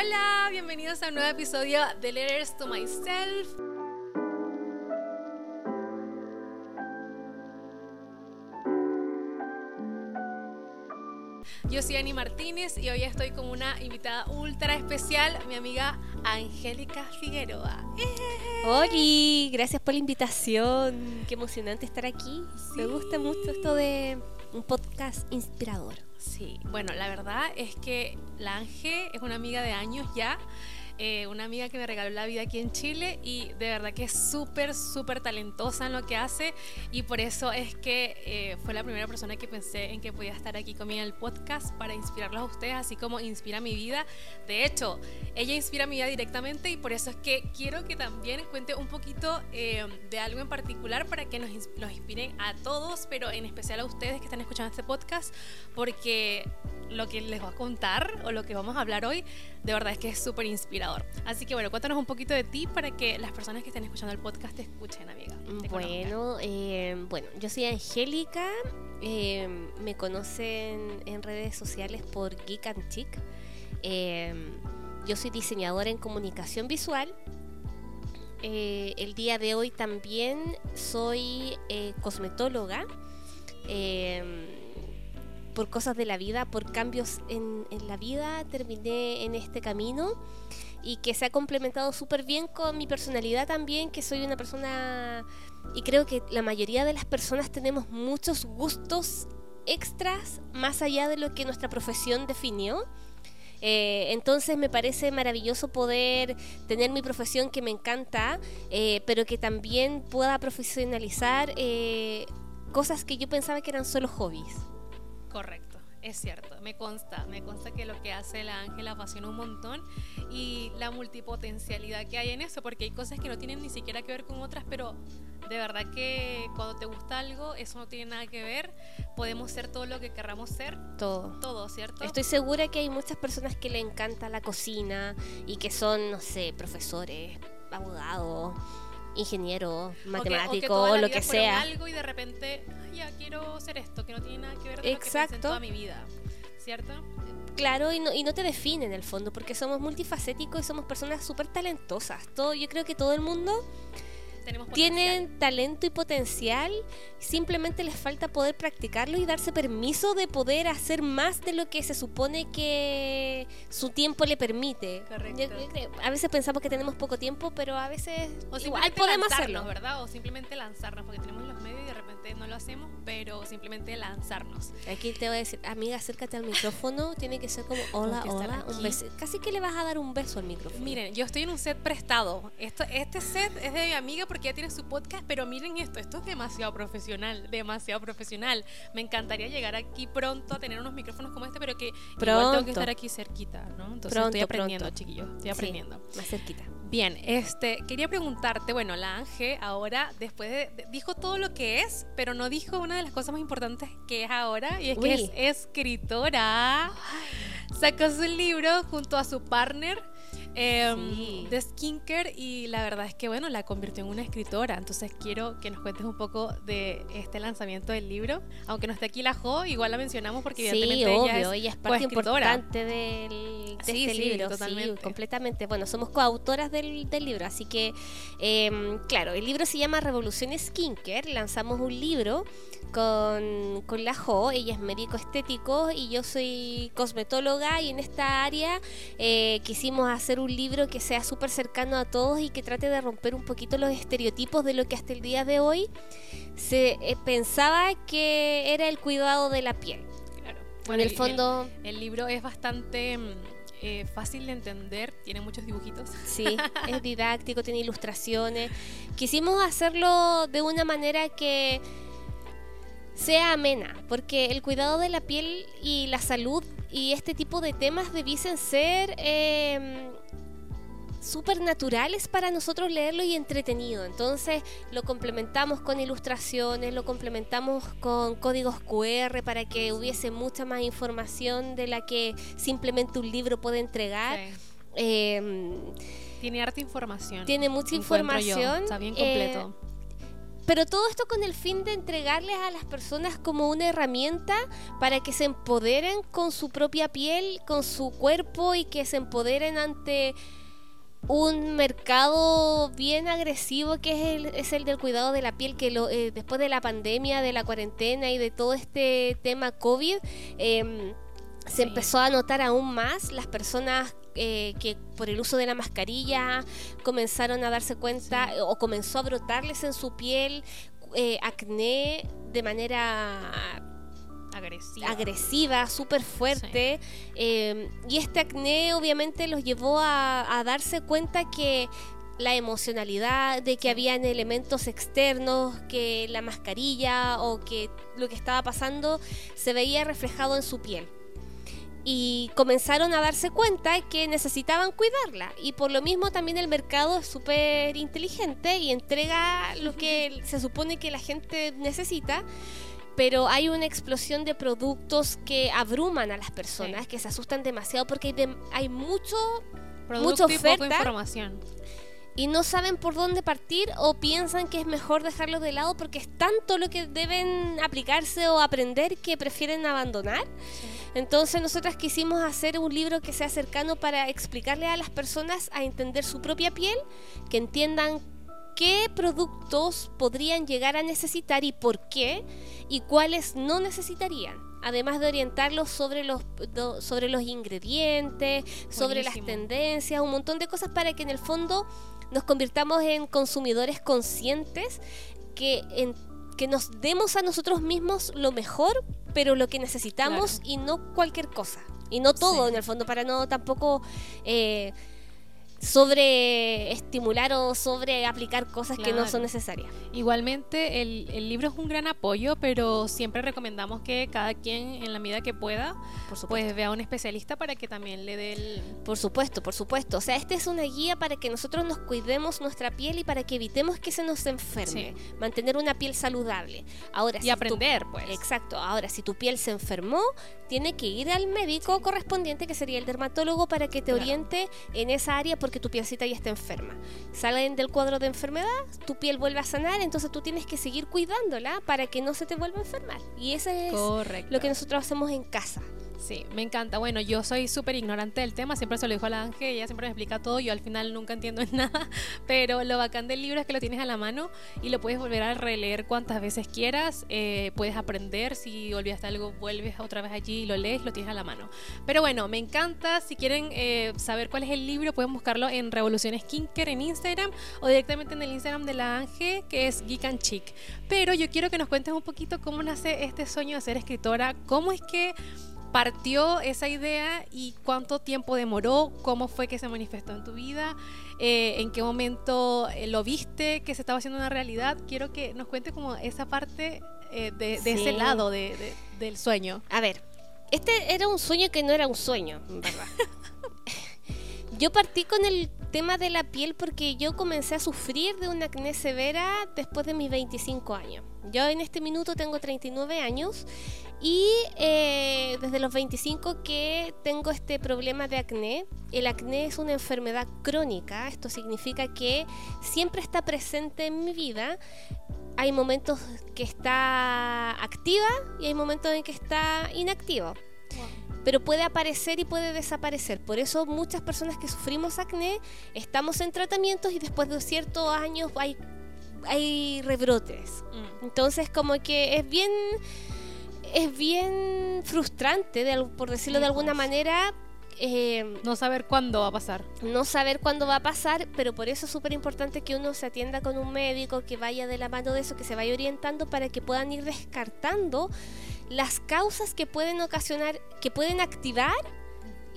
Hola, bienvenidos a un nuevo episodio de Letters to Myself. Yo soy Ani Martínez y hoy estoy con una invitada ultra especial, mi amiga Angélica Figueroa. Hola, gracias por la invitación. Qué emocionante estar aquí. Me gusta mucho esto de un podcast inspirador. Sí, bueno, la verdad es que la Ángel es una amiga de años ya. Eh, una amiga que me regaló la vida aquí en Chile y de verdad que es súper, súper talentosa en lo que hace y por eso es que eh, fue la primera persona que pensé en que podía estar aquí conmigo en el podcast para inspirarlos a ustedes, así como inspira mi vida. De hecho, ella inspira mi vida directamente y por eso es que quiero que también cuente un poquito eh, de algo en particular para que nos, nos inspiren a todos, pero en especial a ustedes que están escuchando este podcast, porque lo que les voy a contar o lo que vamos a hablar hoy, de verdad es que es súper inspirador. Así que bueno, cuéntanos un poquito de ti para que las personas que estén escuchando el podcast te escuchen, amiga. bueno, eh, bueno, yo soy Angélica, eh, me conocen en redes sociales por Geek and Chic. Eh, yo soy diseñadora en comunicación visual. el día de hoy también soy cosmetóloga por cosas de la vida, por cambios en, la vida, terminé en este camino y que se ha complementado súper bien con mi personalidad también, que soy una persona y creo que la mayoría de las personas tenemos muchos gustos extras más allá de lo que nuestra profesión definió. Eh, entonces me parece maravilloso poder tener mi profesión que me encanta, eh, pero que también pueda profesionalizar eh, cosas que yo pensaba que eran solo hobbies. Correcto, es cierto, me consta, me consta que lo que hace la Ángela apasiona un montón y la multipotencialidad que hay en eso, porque hay cosas que no tienen ni siquiera que ver con otras, pero de verdad que cuando te gusta algo, eso no tiene nada que ver, podemos ser todo lo que querramos ser. Todo. Todo, ¿cierto? Estoy segura que hay muchas personas que le encanta la cocina y que son, no sé, profesores, abogados ingeniero, matemático o, lo que sea. algo y de repente, ya quiero hacer esto, que no tiene nada que ver con Exacto. lo que toda mi vida, ¿cierto? Claro, y no, y no te define en el fondo, porque somos multifacéticos y somos personas súper talentosas. Todo, yo creo que todo el mundo tienen talento y potencial, simplemente les falta poder practicarlo y darse permiso de poder hacer más de lo que se supone que su tiempo le permite. a veces pensamos que tenemos poco tiempo, pero a veces o igual podemos hacerlo, ¿verdad? O simplemente lanzarnos, porque tenemos los medios y de repente no lo hacemos, pero simplemente lanzarnos. Aquí te voy a decir, amiga, acércate al micrófono, tiene que ser como hola, hola, un beso. Casi que le vas a dar un beso al micrófono. Miren, yo estoy en un set prestado. Esto, este set es de mi amiga porque ya tiene su podcast, pero miren esto, esto es demasiado profesional, demasiado profesional. Me encantaría llegar aquí pronto a tener unos micrófonos como este, pero que pronto. igual tengo que estar aquí cerquita, ¿no? Entonces estoy aprendiendo, chiquillos, estoy aprendiendo. más cerquita. Bien, este, quería preguntarte, bueno, la Ángel ahora, después de, dijo todo lo que es, pero no dijo una de las cosas más importantes que es ahora, y es que es escritora. Sacó su libro junto a su partner Em, de skincare y la verdad es que bueno, la convirtió en una escritora. Entonces quiero que nos cuentes un poco de este lanzamiento del libro. Aunque no esté aquí la Jo, igual la mencionamos porque evidentemente ella, es, parte importante del, de este libro. Totalmente. Sí, completamente. Bueno, somos coautoras del, del libro, así que em, claro, el libro se llama Revolución Skincare. Lanzamos un libro con, con la Jo, ella es médico estético y yo soy cosmetóloga y en esta área eh, quisimos hacer un libro que sea súper cercano a todos y que trate de romper un poquito los estereotipos de lo que hasta el día de hoy se eh, pensaba que era el cuidado de la piel. Claro. Bueno, en el, fondo... El, libro es bastante... Mm, eh, fácil de entender, tiene muchos dibujitos. Sí, es didáctico, tiene ilustraciones. Quisimos hacerlo de una manera que sea amena, porque el cuidado de la piel y la salud y este tipo de temas debiesen ser eh, súper naturales para nosotros leerlo y entretenido. Entonces lo complementamos con ilustraciones, lo complementamos con códigos QR para que hubiese mucha más información de la que simplemente un libro puede entregar. Em, tiene harta información. Tiene mucha información. Está bien completo. Eh, pero todo esto con el fin de entregarles a las personas como una herramienta para que se empoderen con su propia piel, con su cuerpo y que se empoderen ante un mercado bien agresivo que es el, es el del cuidado de la piel, que lo, eh, después de la pandemia, de la cuarentena y de todo este tema COVID, em, se empezó a notar aún más las personas eh, que por el uso de la mascarilla comenzaron a darse cuenta o comenzó a brotarles en su piel eh, acné de manera agresiva, agresiva súper fuerte. Eh, y este acné obviamente los llevó a, darse cuenta que la emocionalidad, de que habían elementos externos, que la mascarilla o que lo que estaba pasando se veía reflejado en su piel y comenzaron a darse cuenta que necesitaban cuidarla y por lo mismo también el mercado es súper inteligente y entrega lo que se supone que la gente necesita pero hay una explosión de productos que abruman a las personas, que se asustan demasiado porque hay, hay mucho, mucha oferta. información y no saben por dónde partir o piensan que es mejor dejarlo de lado porque es tanto lo que deben aplicarse o aprender que prefieren abandonar. Entonces nosotras quisimos hacer un libro que sea cercano para explicarle a las personas a entender su propia piel, que entiendan qué productos podrían llegar a necesitar y por qué y cuáles no necesitarían además de orientarlos sobre los, sobre los ingredientes, sobre las tendencias, un montón de cosas para que en el fondo nos convirtamos en consumidores conscientes que, en, que nos demos a nosotros mismos lo mejor, pero lo que necesitamos y no cualquier cosa. Y no todo, en el fondo, para no tampoco... Eh, sobre estimular o sobre aplicar cosas que no son necesarias. Igualmente, el, el, libro es un gran apoyo, pero siempre recomendamos que cada quien, en la medida que pueda, pues vea a un especialista para que también le dé el... Por supuesto, por supuesto. O sea, esta es una guía para que nosotros nos cuidemos nuestra piel y para que evitemos que se nos enferme. Mantener una piel saludable. Ahora, y aprender, pues. Exacto. Ahora, si tu piel se enfermó, tiene que ir al médico correspondiente, que sería el dermatólogo, para que te oriente en esa área porque tu pielcita ya está enferma. Salen del cuadro de enfermedad, tu piel vuelve a sanar, entonces tú tienes que seguir cuidándola para que no se te vuelva a enfermar. Y eso es lo que nosotros hacemos en casa. Sí, me encanta. Bueno, yo soy súper ignorante del tema, siempre se lo dijo a la Ángel, ella siempre me explica todo, yo al final nunca entiendo nada, pero lo bacán del libro es que lo tienes a la mano y lo puedes volver a releer cuantas veces quieras, eh, puedes aprender, si olvidaste algo, vuelves otra vez allí y lo lees, lo tienes a la mano. Pero bueno, me encanta, si quieren eh, saber cuál es el libro, pueden buscarlo en Revoluciones Kinker en Instagram o directamente en el Instagram de la Ángel, que es Geek and Chic. Pero yo quiero que nos cuentes un poquito cómo nace este sueño de ser escritora, cómo es que partió esa idea y cuánto tiempo demoró, cómo fue que se manifestó en tu vida, eh, en qué momento eh, lo viste, que se estaba haciendo una realidad. Quiero que nos cuentes como esa parte eh, de, ese lado del sueño. A ver, este era un sueño que no era un sueño, ¿verdad? yo partí con el tema de la piel porque yo comencé a sufrir de una acné severa después de mis 25 años. Yo en este minuto tengo 39 años y eh, desde los 25 que tengo este problema de acné. El acné es una enfermedad crónica, esto significa que siempre está presente en mi vida. Hay momentos que está activa y hay momentos en que está inactiva. Pero puede aparecer y puede desaparecer. Por eso muchas personas que sufrimos acné estamos en tratamientos y después de ciertos años hay, hay rebrotes. Mm. Entonces como que es bien es bien frustrante, por decirlo de alguna manera. Eh, no saber cuándo va a pasar. No saber cuándo va a pasar, pero por eso es súper importante que uno se atienda con un médico, que vaya de la mano de eso, que se vaya orientando para que puedan ir descartando las causas que pueden ocasionar, que pueden activar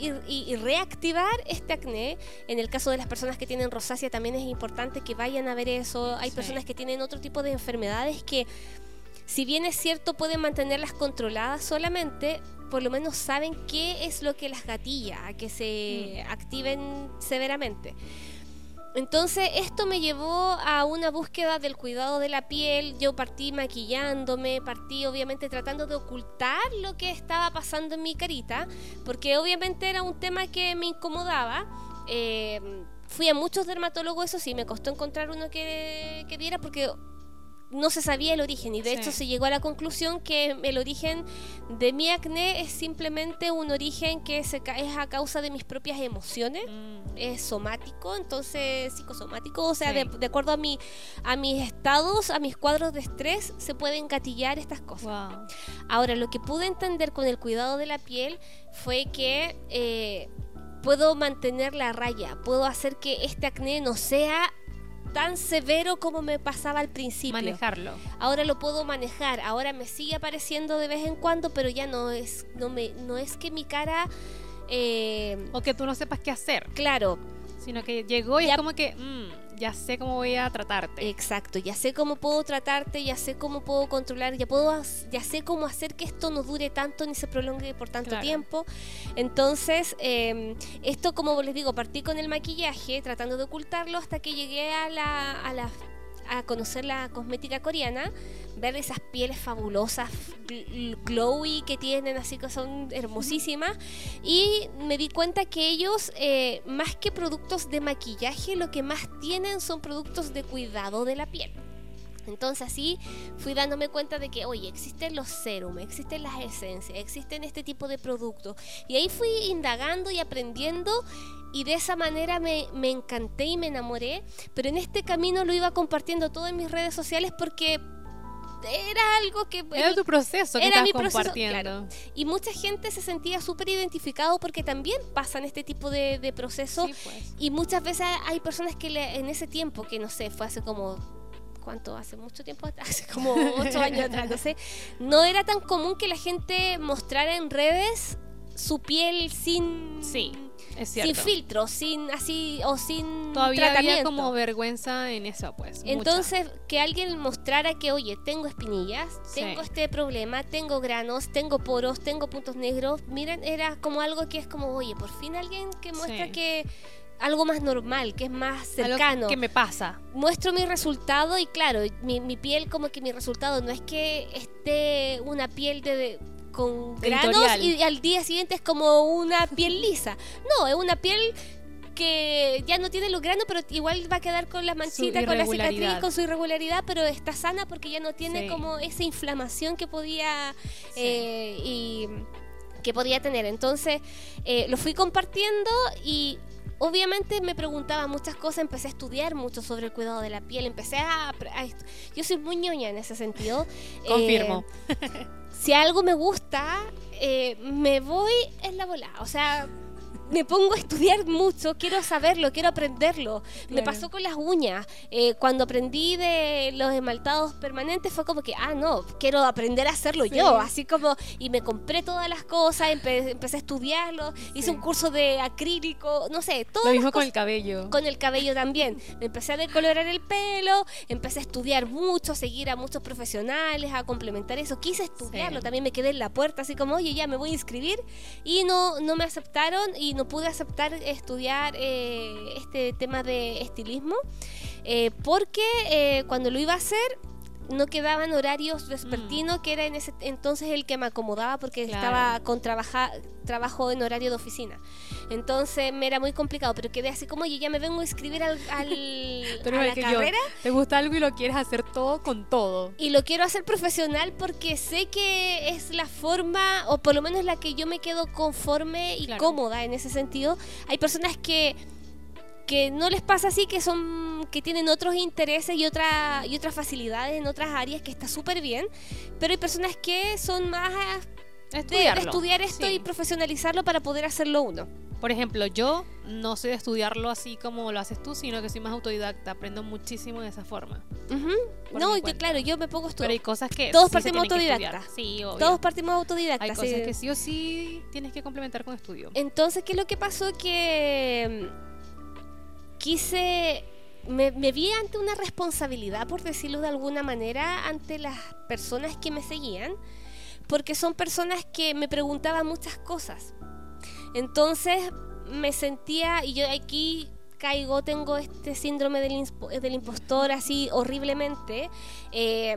y, reactivar este acné. En el caso de las personas que tienen rosácea también es importante que vayan a ver eso. Hay personas que tienen otro tipo de enfermedades que si bien es cierto pueden mantenerlas controladas solamente, por lo menos saben qué es lo que las gatilla a que se mm. activen severamente. Entonces esto me llevó a una búsqueda del cuidado de la piel. Yo partí maquillándome, partí obviamente tratando de ocultar lo que estaba pasando en mi carita, porque obviamente era un tema que me incomodaba. Eh, fui a muchos dermatólogos, eso sí, me costó encontrar uno que, que diera, porque no se sabía el origen y de Sí. hecho se llegó a la conclusión que el origen de mi acné es simplemente un origen que se es a causa de mis propias emociones Mm, es somático, entonces psicosomático, o sea, Sí. de, de acuerdo a mi a mis estados, a mis cuadros de estrés, se pueden gatillar estas cosas. wow. Ahora, lo que pude entender con el cuidado de la piel fue que eh, puedo mantener la raya, puedo hacer que este acné no sea tan severo como me pasaba al principio. Manejarlo. Ahora lo puedo manejar, ahora me sigue apareciendo de vez en cuando, pero ya no es, no me, no es que mi cara, eh, O que tú no sepas qué hacer, claro, sino que llegó y Ya- es como que, mm, ya sé cómo voy a tratarte. Exacto, ya sé cómo puedo tratarte, ya sé cómo puedo controlar, ya puedo ya sé cómo hacer que esto no dure tanto ni se prolongue por tanto Claro. tiempo. Entonces, eh, esto como les digo, partí con el maquillaje tratando de ocultarlo hasta que llegué a la, a la a conocer la cosmética coreana, ver esas pieles fabulosas, gl- glowy que tienen, así que son hermosísimas. Y me di cuenta que ellos, eh, más que productos de maquillaje, lo que más tienen son productos de cuidado de la piel. Entonces así fui dándome cuenta de que, oye, existen los serums, existen las esencias, existen este tipo de productos. Y ahí fui indagando y aprendiendo y de esa manera me, me encanté y me enamoré. Pero en este camino lo iba compartiendo todo en mis redes sociales porque era algo que... Era tu proceso que Era estabas mi proceso, compartiendo. claro. Y mucha gente se sentía súper identificado porque también pasan este tipo de, de procesos. Sí, pues. Y muchas veces hay personas que le- en ese tiempo, que no sé, fue hace como, ¿cuánto? Hace mucho tiempo, atrás, hace como ocho años atrás, no sé. No era tan común que la gente mostrara en redes su piel sin... Sí, es Sin filtro, sin así, o sin Todavía tratamiento. había como vergüenza en eso, pues. mucha. Entonces, que alguien mostrara que, oye, tengo espinillas, Sí. tengo este problema, tengo granos, tengo poros, tengo puntos negros. Miren, era como algo que es como, oye, por fin alguien que muestra Sí. que algo más normal, que es más cercano. que me pasa. Muestro mi resultado y claro, mi, mi piel como que mi resultado no es que esté una piel de... de- con granos y al día siguiente es como una piel lisa. No, es una piel que ya no tiene los granos, pero igual va a quedar con la manchita, con la cicatriz, con su irregularidad, pero está sana porque ya no tiene Sí. como esa inflamación que podía Sí. eh, y que podía tener. Entonces eh, lo fui compartiendo y obviamente me preguntaba muchas cosas, empecé a estudiar mucho sobre el cuidado de la piel, empecé a... a yo soy muy ñoña en ese sentido. Eh, Confirmo. si algo me gusta, eh, me voy en la bola. O sea, me pongo a estudiar mucho, quiero saberlo, quiero aprenderlo. Me pasó con las uñas. Eh, cuando aprendí de los esmaltados permanentes fue como que, ah, no, quiero aprender a hacerlo Sí. yo. Así como, y me compré todas las cosas, empe- empecé a estudiarlo, hice un curso de acrílico, no sé, todo. Lo mismo con el cabello. Con el cabello también. Me empecé a decolorar el pelo, empecé a estudiar mucho, a seguir a muchos profesionales, a complementar eso. Quise estudiarlo, Sí. también me quedé en la puerta, así como, oye, ya me voy a inscribir. Y no, no me aceptaron y no pude aceptar estudiar eh, este tema de estilismo, eh, porque eh, cuando lo iba a hacer no quedaban horarios vespertinos, que era en ese entonces el que me acomodaba porque Mm. Claro. estaba con trabaja, trabajo en horario de oficina. Entonces me era muy complicado, pero quedé así como, oye, ya me vengo a inscribir al, al- Pero a la que yo, carrera te gusta algo y lo quieres hacer todo con todo. y lo quiero hacer profesional porque sé que es la forma, o por lo menos la que yo me quedo conforme y Claro. cómoda en ese sentido. Hay personas que que no les pasa así, que son que tienen otros intereses y otra y otras facilidades en otras áreas que está súper bien, pero hay personas que son más de, estudiar esto Sí. y profesionalizarlo para poder hacerlo uno. Por ejemplo, yo no soy de estudiarlo así como lo haces tú, sino que soy más autodidacta. Aprendo muchísimo de esa forma. No, mi y que, cuenta. claro, yo me pongo a Pero hay cosas que Todos sí partimos autodidactas. Sí, obvio. Todos partimos autodidactas. Hay cosas sí. que sí o sí tienes que complementar con estudio. Entonces, ¿qué es lo que pasó? Que mm, quise, me, me vi ante una responsabilidad, por decirlo de alguna manera, ante las personas que me seguían, porque son personas que me preguntaban muchas cosas. Entonces me sentía, y yo aquí caigo, tengo este síndrome del, del impostor así horriblemente. Eh,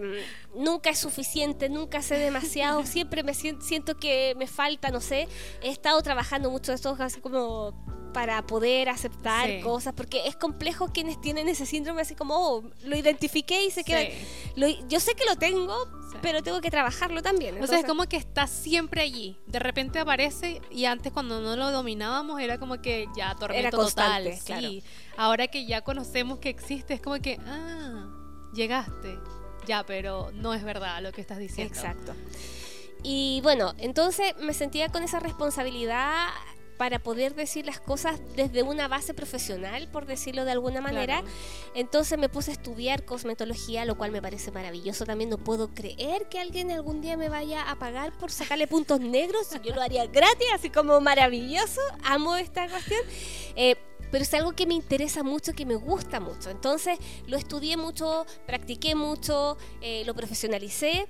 nunca es suficiente, nunca sé demasiado, siempre me sien- siento que me falta, no sé. He estado trabajando mucho de esto, así como para poder aceptar Sí. cosas, porque es complejo quienes tienen ese síndrome, así como, oh, lo identifiqué y se queda... Sí. lo- yo sé que lo tengo, Sí. pero tengo que trabajarlo también. O sea, es entonces- como que está siempre allí. De repente aparece y antes cuando no lo dominábamos era como que ya tormento constante, total. claro. Ahora que ya conocemos que existe es como que ah, llegaste. Ya, pero no es verdad lo que estás diciendo. Exacto. Y bueno, entonces me sentía con esa responsabilidad para poder decir las cosas desde una base profesional, por decirlo de alguna manera. Claro. Entonces me puse a estudiar cosmetología, lo cual me parece maravilloso. También no puedo creer que alguien algún día me vaya a pagar por sacarle puntos negros. Yo lo haría gratis, así como maravilloso. Amo esta cuestión. Eh, pero es algo que me interesa mucho, que me gusta mucho. Entonces lo estudié mucho, practiqué mucho, eh, lo profesionalicé.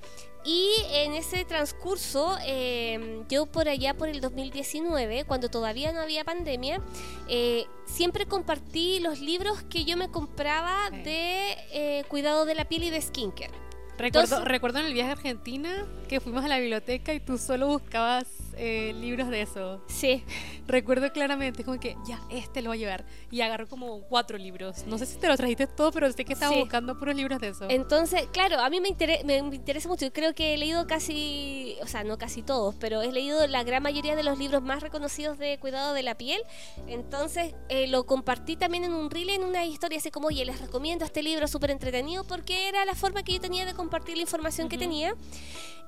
Y en ese transcurso, eh, yo por allá por el 2019, cuando todavía no había pandemia, eh, siempre compartí los libros que yo me compraba Sí. de eh, cuidado de la piel y de skincare. Recuerdo, Entonces- recuerdo en el viaje a Argentina que fuimos a la biblioteca y tú solo buscabas eh, libros de eso. Sí, Recuerdo claramente, como que ya, este lo voy a llevar. Y agarró como cuatro libros. No sé si te lo trajiste todo, pero sé que estaba Sí. buscando puros libros de eso. Entonces, claro, a mí me, intere- me me interesa mucho. Yo creo que he leído casi, o sea, no casi todos, pero he leído la gran mayoría de los libros más reconocidos de cuidado de la piel. Entonces, eh, lo compartí también en un reel, en una historia así como, oye, les recomiendo este libro súper entretenido porque era la forma que yo tenía de compartir la información que Ujú. tenía.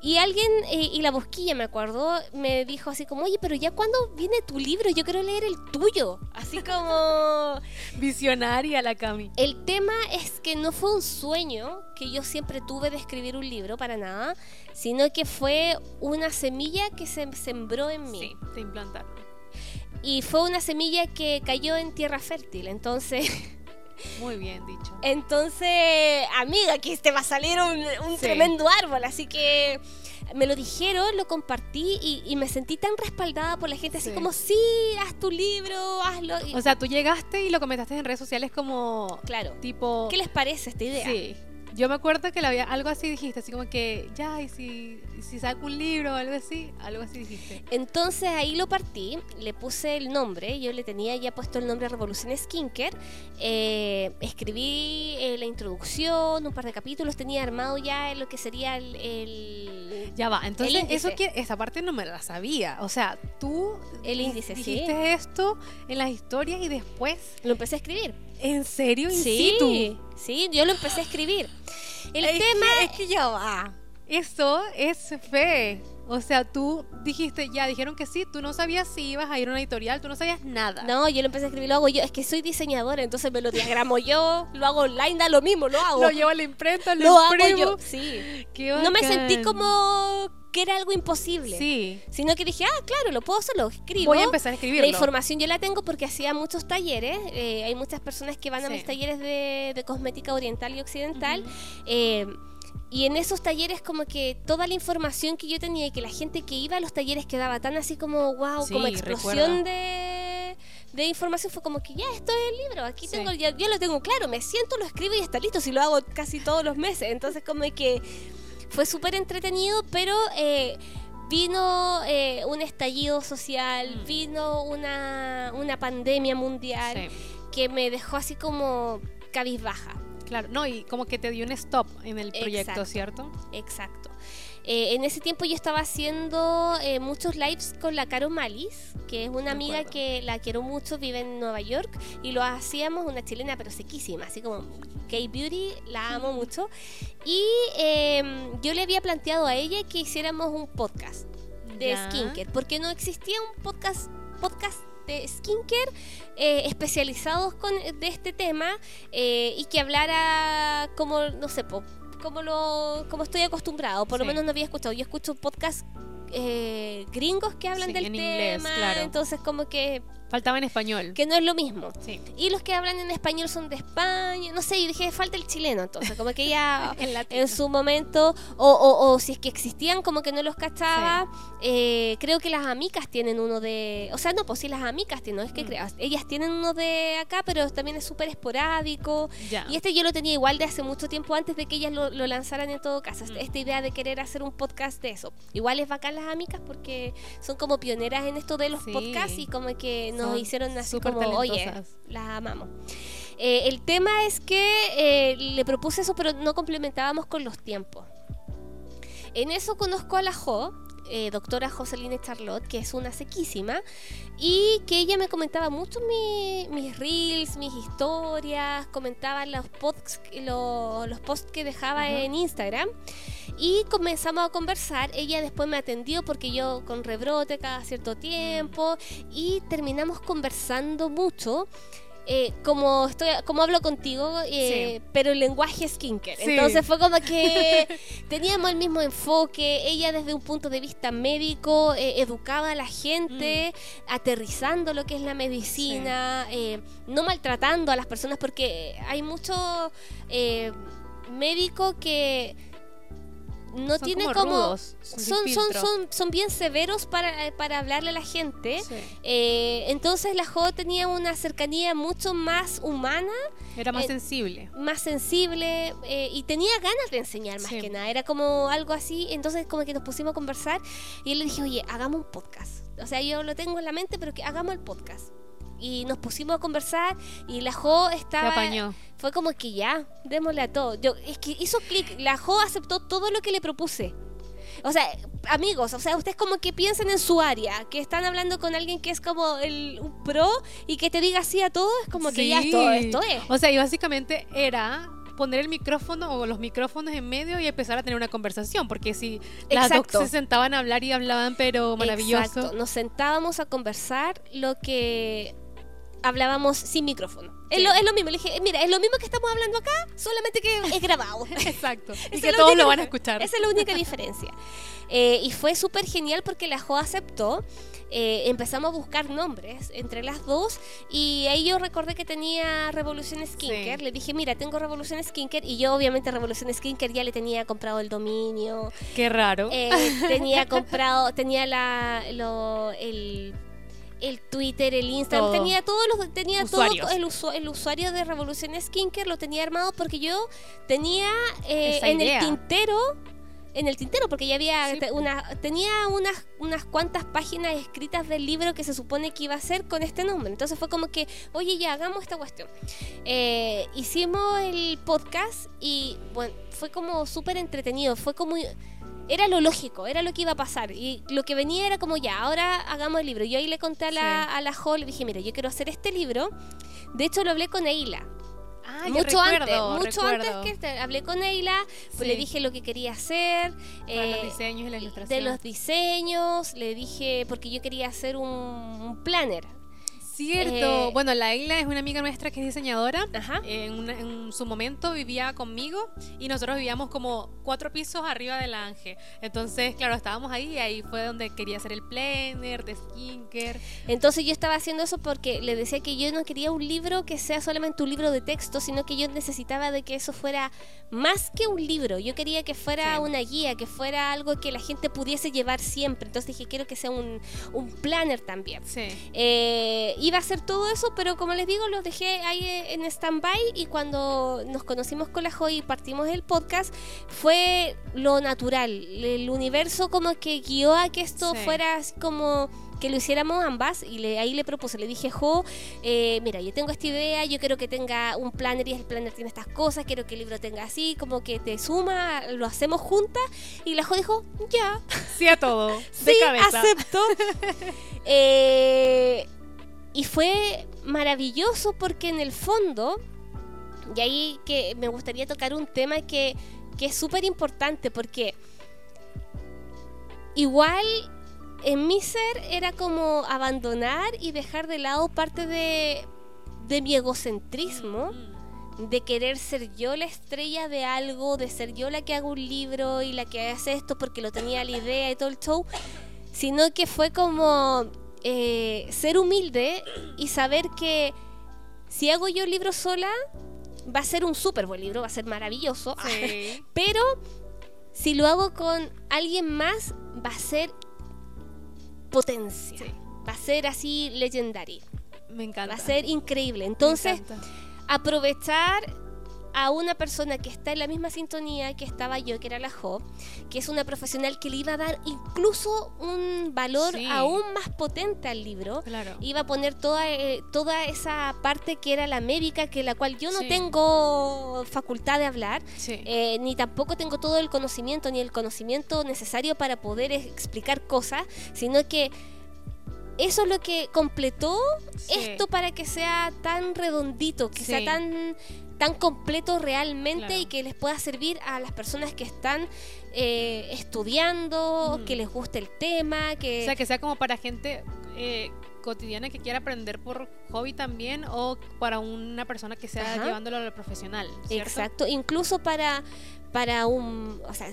Y alguien, eh, y la bosquilla me acuerdo, me dijo así como, oye, pero ya cuando viene tu libro, yo quiero leer el tuyo. Así como... Visionaria la Cami. El tema es que no fue un sueño que yo siempre tuve de escribir un libro para nada, sino que fue una semilla que se sembró en mí. Sí, te implantaron. Y fue una semilla que cayó en tierra fértil. Entonces, Muy bien dicho. entonces, amiga, aquí te va a salir un, un Sí. tremendo árbol. Así que me lo dijeron, lo compartí y, y me sentí tan respaldada por la gente, así Sí. como, sí, haz tu libro, hazlo. Y- O sea, tú llegaste y lo comentaste en redes sociales como claro. tipo... ¿Qué les parece esta idea? Sí. Yo me acuerdo que le había algo así dijiste, así como que ya, y si, y si saco un libro o algo así, algo así dijiste. Entonces ahí lo partí, le puse el nombre, yo le tenía ya puesto el nombre Revolución Skincare, eh, escribí eh, la introducción, un par de capítulos, tenía armado ya lo que sería el... el- Ya va, entonces eso que esa parte no me la sabía. O sea, tú El sí. dijiste esto en las historias y después, Lo empecé a escribir. ¿En serio? In Sí, situ? sí, yo lo empecé a escribir. El Es tema... que- es que ya va. Eso es fe. O sea, tú dijiste, ya dijeron que sí, tú no sabías si ibas a ir a una editorial, tú no sabías nada. No, yo lo empecé a escribir, lo hago yo. Es que soy diseñadora, entonces me lo diagramo yo, lo hago online, da lo mismo, lo hago. Lo llevo a la imprenta, lo, Lo hago yo, sí. Qué No me sentí como que era algo imposible. Sí. Sino que dije, ah, claro, lo puedo hacer, lo escribo. Voy a empezar a escribirlo. La información yo la tengo porque hacía muchos talleres. eh, hay muchas personas que van a mis talleres de, de cosmética oriental y occidental. Eh, y en esos talleres como que toda la información que yo tenía y que la gente que iba a los talleres quedaba tan así como, wow, Sí, como explosión de, de información. Fue como que ya, esto es el libro, aquí Sí. tengo, ya, yo lo tengo claro, me siento, lo escribo y está listo, si lo hago casi todos los meses. Entonces como que fue súper entretenido, pero... eh, Vino eh, un estallido social, Mm. vino una, una pandemia mundial Sí. que me dejó así como cabizbaja. Claro, no, y como que te dio un stop en el proyecto, Exacto. ¿cierto? Exacto. Eh, en ese tiempo yo estaba haciendo eh, muchos lives con la Caro Malis, que es una amiga que la quiero mucho, vive en Nueva York, y lo hacíamos una chilena pero sequísima, así como K-Beauty, la amo mucho. Y eh, yo le había planteado a ella que hiciéramos un podcast de Ya. skincare, porque no existía un podcast, podcast de skincare eh, especializados con, de este tema eh, y que hablara como, no sé, po, como, lo, como estoy acostumbrado, por lo menos no había escuchado. Yo escucho podcasts eh, gringos que hablan Sí, del en tema, inglés, claro. entonces como que, Faltaba en español. que no es lo mismo. Sí. Y los que hablan en español son de España, no sé, y dije, falta el chileno, entonces como que ya En su momento, o, o- o si es que existían, como que no los cachaba. Eh, creo que las amicas tienen uno de. O sea, no, pues sí, las amicas tienen, no es que Mm. creas. Ellas tienen uno de acá, pero también es súper esporádico. Ya. Y este yo lo tenía igual de hace mucho tiempo antes de que ellas lo, lo lanzaran en todo caso. Mm. Esta idea de querer hacer un podcast de eso. Igual es bacán las amicas porque son como pioneras en esto de los Sí. podcasts y como que nos nos hicieron así como, oye, las amamos. Eh, el tema es que eh, le propuse eso, pero no complementábamos con los tiempos. En eso conozco a la Jo, eh, doctora Joseline Charlotte, que es una sequísima, y que ella me comentaba mucho mi- mis reels, mis historias, comentaba los posts, lo- los posts que dejaba en Instagram. Y comenzamos a conversar. Ella después me atendió porque yo con rebrote cada cierto tiempo. Y terminamos conversando mucho. Eh, como estoy como hablo contigo eh, pero el lenguaje skincare Sí. entonces fue como que teníamos el mismo enfoque ella desde un punto de vista médico eh, educaba a la gente aterrizando lo que es la medicina no maltratando a las personas porque hay muchos eh, médicos que no Son tienen como como, rudos, sin son, son, son, son bien severos para, para hablarle a la gente Sí. eh, entonces la Jo tenía una cercanía mucho más humana, Era más Eh, sensible. más sensible eh, y tenía ganas de enseñar más Sí. que nada. Era como algo así. Entonces como que nos pusimos a conversar y yo le dije, oye, hagamos un podcast. O sea, yo lo tengo en la mente, pero que hagamos el podcast. Y nos pusimos a conversar y la Jo estaba... apañó. Fue como que ya, démosle a todo. Yo, es que hizo clic. La Jo aceptó todo lo que le propuse. O sea, amigos, o sea, ustedes como que piensen en su área, que están hablando con alguien que es como el un pro y que te diga sí a todo, es como que ya Sí. todo esto es. O sea, y básicamente era poner el micrófono o los micrófonos en medio y empezar a tener una conversación, porque si las dos se sentaban a hablar y hablaban, pero maravilloso. Exacto. Nos sentábamos a conversar lo que hablábamos sin micrófono. Es, lo, es lo mismo, le dije, mira, es lo mismo que estamos hablando acá, solamente que es grabado. Exacto. Y que todos única lo van a escuchar. Esa es la única diferencia. Eh, y fue súper genial porque la Jo aceptó. eh, empezamos a buscar nombres entre las dos y ahí yo recordé que tenía Revolución Skincare. Sí. Le dije, mira, tengo Revolución Skincare y yo obviamente Revolución Skincare ya le tenía comprado el dominio, Qué raro. eh, tenía comprado, tenía la, lo, el, el Twitter, el Instagram, Todo. tenía todos los, tenía Usuarios. todo el, usu- el usuario de Revolución Skincare lo tenía armado porque yo tenía eh, en idea. el tintero en el tintero porque ya había Sí. una tenía unas unas cuantas páginas escritas del libro que se supone que iba a ser con este nombre entonces fue como que oye ya hagamos esta cuestión Eh, hicimos el podcast y bueno fue como súper entretenido fue como era lo lógico, era lo que iba a pasar. Y lo que venía era como, ya, ahora hagamos el libro. Yo ahí le conté a la, Sí. a la Jo, le dije, mira, yo quiero hacer este libro. De hecho, lo hablé con Eila. Ah, mucho recuerdo, antes, mucho recuerdo. antes que te- hablé con Eila, pues Sí. le dije lo que quería hacer. Los eh, diseños y la de los diseños, le dije, porque yo quería hacer un, un planner. Cierto. Eh, bueno, la Isla es una amiga nuestra que es diseñadora. Ajá. En, una- en su momento vivía conmigo y nosotros vivíamos como cuatro pisos arriba del Ángel. Entonces, claro, estábamos ahí y ahí fue donde quería hacer el planner de skincare. Entonces yo estaba haciendo eso porque le decía que yo no quería un libro que sea solamente un libro de texto, sino que yo necesitaba de que eso fuera más que un libro. Yo quería que fuera Sí. una guía, que fuera algo que la gente pudiese llevar siempre. Entonces dije, quiero que sea un, un planner también. Sí. Eh, iba a hacer todo eso, pero como les digo, los dejé ahí eh, en stand-by y cuando nos conocimos con la Joy y partimos el podcast, fue lo natural. El universo como que guió a que esto Sí. fuera así como que lo hiciéramos ambas y le, ahí le propuse, le dije, Jo, eh, mira, yo tengo esta idea, yo quiero que tenga un planner y el planner tiene estas cosas, quiero que el libro tenga así, como que te suma, lo hacemos juntas y la Jo dijo, ya, Sí a todo. De sí, cabeza. acepto. Eh, y fue maravilloso porque en el fondo, y ahí que me gustaría tocar un tema que, que es súper importante porque igual en mi ser era como abandonar y dejar de lado parte de, de mi egocentrismo Mm. de querer ser yo la estrella de algo, de ser yo la que hago un libro y la que hace esto porque lo tenía la idea y todo el show, sino que fue como eh, ser humilde y saber que si hago yo el libro sola, va a ser un súper buen libro, va a ser maravilloso, Sí. pero si lo hago con alguien más, va a ser potencia, Sí. va a ser así legendario, Me encanta. va a ser increíble. Entonces aprovechar a una persona que está en la misma sintonía que estaba yo, que era la Jo, que es una profesional que le iba a dar incluso un valor aún más potente al libro. Iba a poner toda, eh, toda esa parte que era la médica, que la cual yo no tengo facultad de hablar, eh, ni tampoco tengo todo el conocimiento, ni el conocimiento necesario para poder explicar cosas, sino que eso es lo que completó esto para que sea tan redondito, que sea tan tan completo realmente y que les pueda servir a las personas que están eh, estudiando, que les guste el tema, que... O sea, que sea como para gente eh, cotidiana que quiera aprender por hobby también o para una persona que sea llevándolo a lo profesional. Exacto, incluso para, para un... O sea,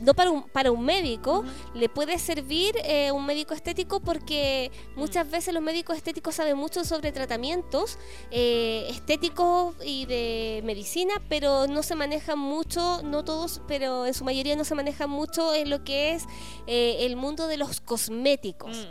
no para un, para un médico, le puede servir eh, un médico estético porque muchas veces los médicos estéticos saben mucho sobre tratamientos eh, estéticos y de medicina, pero no se manejan mucho, no todos, pero en su mayoría no se manejan mucho en lo que es eh, el mundo de los cosméticos.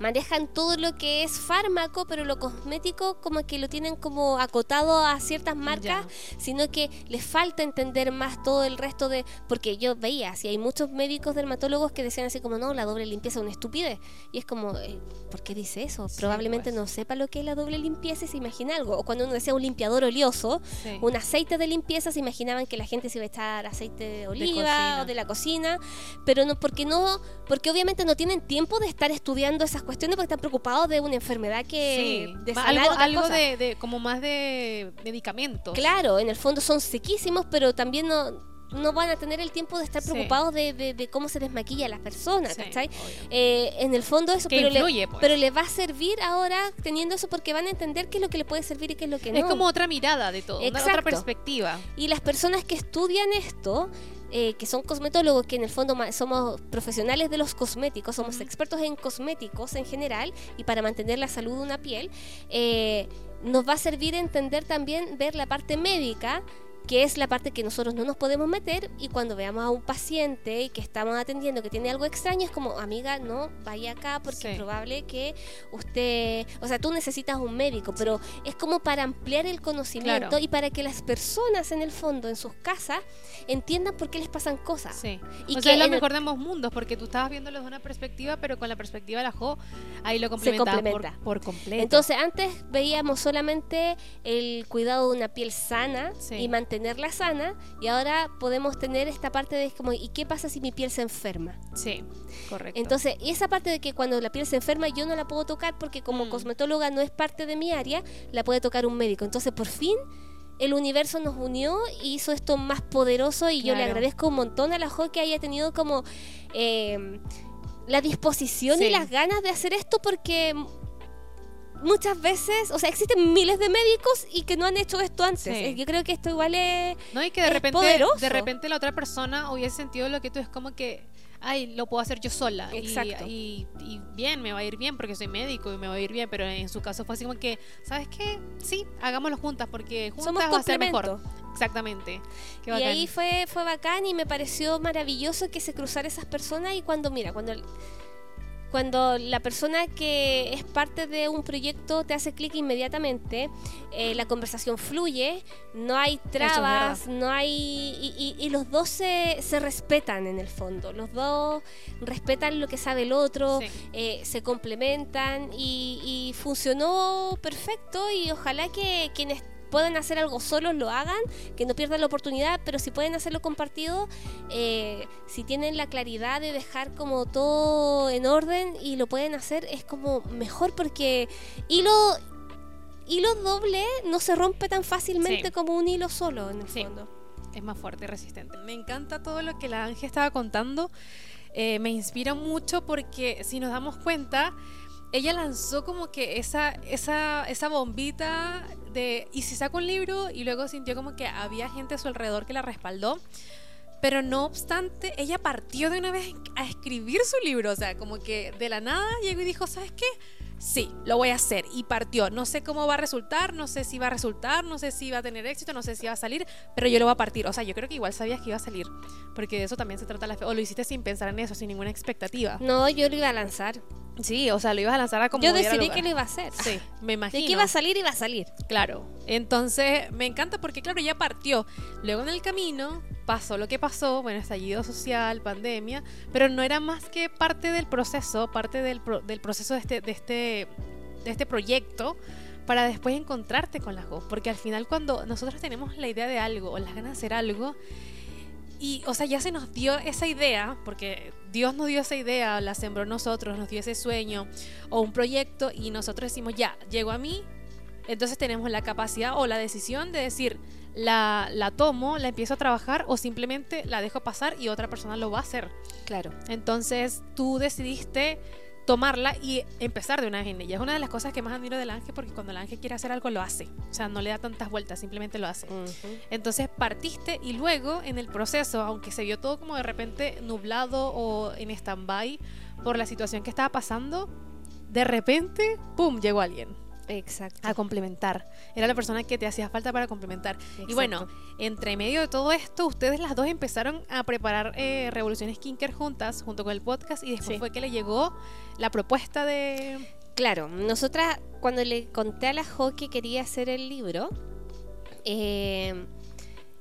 Manejan todo lo que es fármaco, pero lo cosmético como que lo tienen como acotado a ciertas marcas, sino que les falta entender más todo el resto de... Porque yo veía, si hay muchos médicos dermatólogos que decían así como, no, la doble limpieza es una estupidez. Y es como, eh, ¿por qué dice eso? Probablemente pues. no sepa lo que es la doble limpieza y se imagina algo. O cuando uno decía un limpiador oleoso, un aceite de limpieza, se imaginaban que la gente se iba a echar aceite de oliva o de la cocina, pero no, porque no, porque obviamente no tienen tiempo de estar estudiando esas cuestiones porque están preocupados de una enfermedad que... De algo, algo de, como más de medicamentos. Claro, en el fondo son sequísimos, pero también no no van a tener el tiempo de estar preocupados de, de, cómo se desmaquilla a las personas, ¿cachai? Eh, en el fondo eso, pero, le, pues. pero le va a servir ahora teniendo eso porque van a entender qué es lo que le puede servir y qué es lo que no. Es como otra mirada de todo, otra perspectiva. Y las personas que estudian esto eh, que son cosmetólogos, que en el fondo somos profesionales de los cosméticos, somos expertos en cosméticos en general y para mantener la salud de una piel, eh, nos va a servir entender también, ver la parte médica que es la parte que nosotros no nos podemos meter y cuando veamos a un paciente que estamos atendiendo que tiene algo extraño es como, amiga, no, vaya acá porque es probable que usted, o sea, tú necesitas un médico, pero es como para ampliar el conocimiento y para que las personas en el fondo, en sus casas, entiendan por qué les pasan cosas. Sí. Y que es lo mejor de ambos mundos, porque tú estabas viéndolo de una perspectiva, pero con la perspectiva de la Jo, ahí lo complementa, Por, completo. Entonces, antes veíamos solamente el cuidado de una piel sana y mantener tenerla sana y ahora podemos tener esta parte de como, ¿y qué pasa si mi piel se enferma? Sí, correcto. Entonces, esa parte de que cuando la piel se enferma yo no la puedo tocar porque como mm. cosmetóloga no es parte de mi área, la puede tocar un médico. Entonces, por fin el universo nos unió y hizo esto más poderoso y yo le agradezco un montón a la Jo que haya tenido como eh, la disposición y las ganas de hacer esto porque muchas veces, o sea, existen miles de médicos y que no han hecho esto antes. Yo creo que esto igual es. No, y que de repente, de repente la otra persona hubiese sentido lo que tú es como que, ay, lo puedo hacer yo sola. Exacto. Y, bien, me va a ir bien porque soy médico y me va a ir bien, pero en su caso fue así como que, ¿sabes qué? Sí, hagámoslo juntas porque juntas va a ser mejor. Exactamente. y ahí fue, fue bacán y me pareció maravilloso que se cruzara esas personas y cuando, mira, cuando cuando la persona que es parte de un proyecto te hace clic inmediatamente, eh, la conversación fluye, no hay trabas, no hay. Y, los dos se, respetan en el fondo. Los dos respetan lo que sabe el otro, eh, se complementan y, funcionó perfecto. Y ojalá que quienes pueden hacer algo solos, lo hagan, que no pierdan la oportunidad, pero si pueden hacerlo compartido, eh, si tienen la claridad de dejar como todo en orden y lo pueden hacer, es como mejor porque hilo, hilo doble no se rompe tan fácilmente como un hilo solo en el fondo. Es más fuerte y resistente. Me encanta todo lo que la Ángel estaba contando. Eh, me inspira mucho porque si nos damos cuenta, ella lanzó como que esa, esa, esa bombita de, y si saca un libro y luego sintió como que había gente a su alrededor que la respaldó. Pero no obstante, ella partió de una vez a escribir su libro, o sea, como que de la nada llegó y dijo, ¿sabes qué? Sí, lo voy a hacer. Y partió. No sé cómo va a resultar, no sé si va a resultar, no sé si va a tener éxito, no sé si va a salir, pero yo lo voy a partir. O sea, yo creo que igual sabías que iba a salir, porque de eso también se trata la fe. O lo hiciste sin pensar en eso, sin ninguna expectativa. No, yo lo iba a lanzar. Sí, o sea, lo ibas a lanzar a como Yo decidí que lo iba a hacer. Sí, me imagino. De que iba a salir, iba a salir. Claro. Entonces, me encanta porque, claro, ya partió. Luego en el camino pasó lo que pasó, bueno, estallido social, pandemia, pero no era más que parte del proceso, parte del, pro- del proceso de este, de, este, de este proyecto para después encontrarte con las go. Porque al final cuando nosotros tenemos la idea de algo o las ganas de hacer algo, y, o sea, ya se nos dio esa idea, porque Dios nos dio esa idea, la sembró nosotros, nos dio ese sueño o un proyecto y nosotros decimos, ya, llegó a mí, entonces tenemos la capacidad o la decisión de decir, la, la tomo, la empiezo a trabajar o simplemente la dejo pasar y otra persona lo va a hacer. Claro. Entonces tú decidiste tomarla y empezar de una vez en ella. Es una de las cosas que más admiro del ángel porque cuando el ángel quiere hacer algo lo hace. O sea, no le da tantas vueltas, simplemente lo hace. Entonces partiste y luego en el proceso, aunque se vio todo como de repente nublado o en stand-by por la situación que estaba pasando, de repente, ¡pum!, llegó alguien Exacto. a complementar. Era la persona que te hacía falta para complementar. Y bueno, entre medio de todo esto, ustedes las dos empezaron a preparar eh, Revolución Skinker juntas, junto con el podcast, y después Sí. fue que le llegó la propuesta de... Claro, nosotras cuando le conté a la Jo que quería hacer el libro eh,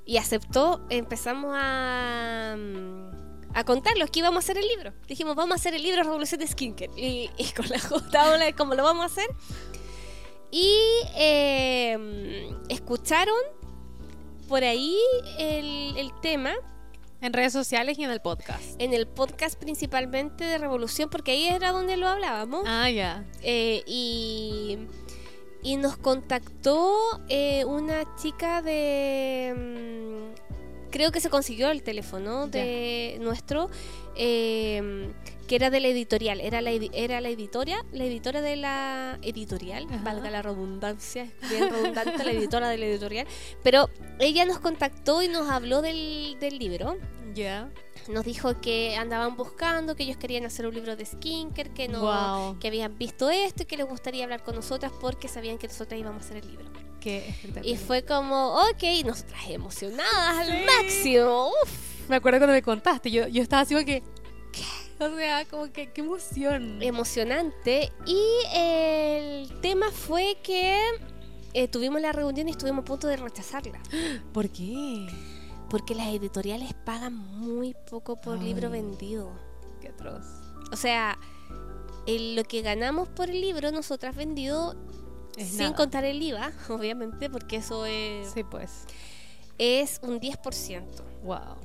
y aceptó, empezamos a, mm, a contarlos que íbamos a hacer el libro. Dijimos, vamos a hacer el libro Revolución de Skincare. Y, y con la Jo estábamos like, como lo vamos a hacer. Y eh, escucharon por ahí el, el tema En redes sociales y en el podcast. en el podcast principalmente de Revolución, porque ahí era donde lo hablábamos. Ah, ya. Eh, y, y nos contactó eh, una chica de... creo que se consiguió el teléfono de nuestro, eh, que era de la editorial, era la, era la editora, la editora de la editorial, Ajá. valga la redundancia, es bien redundante la editora de la editorial, pero ella nos contactó y nos habló del, del libro. Ya. Nos dijo que andaban buscando, que ellos querían hacer un libro de skincare, que no, Wow. que habían visto esto y que les gustaría hablar con nosotras porque sabían que nosotras íbamos a hacer el libro. Qué espectacular. Y fue como, ok, nosotras emocionadas al máximo. Uf. Me acuerdo cuando me contaste, yo, yo estaba así como que... ¿qué? O sea, como que qué emoción. Emocionante. Y el tema fue que eh, tuvimos la reunión y estuvimos a punto de rechazarla. ¿Por qué? Porque las editoriales pagan muy poco por Ay. libro vendido. Qué atroz. O sea, el- lo que ganamos por el libro, nosotras vendido, Es sin nada. contar el IVA, obviamente, porque eso es, Sí, pues. es un 10%. Wow.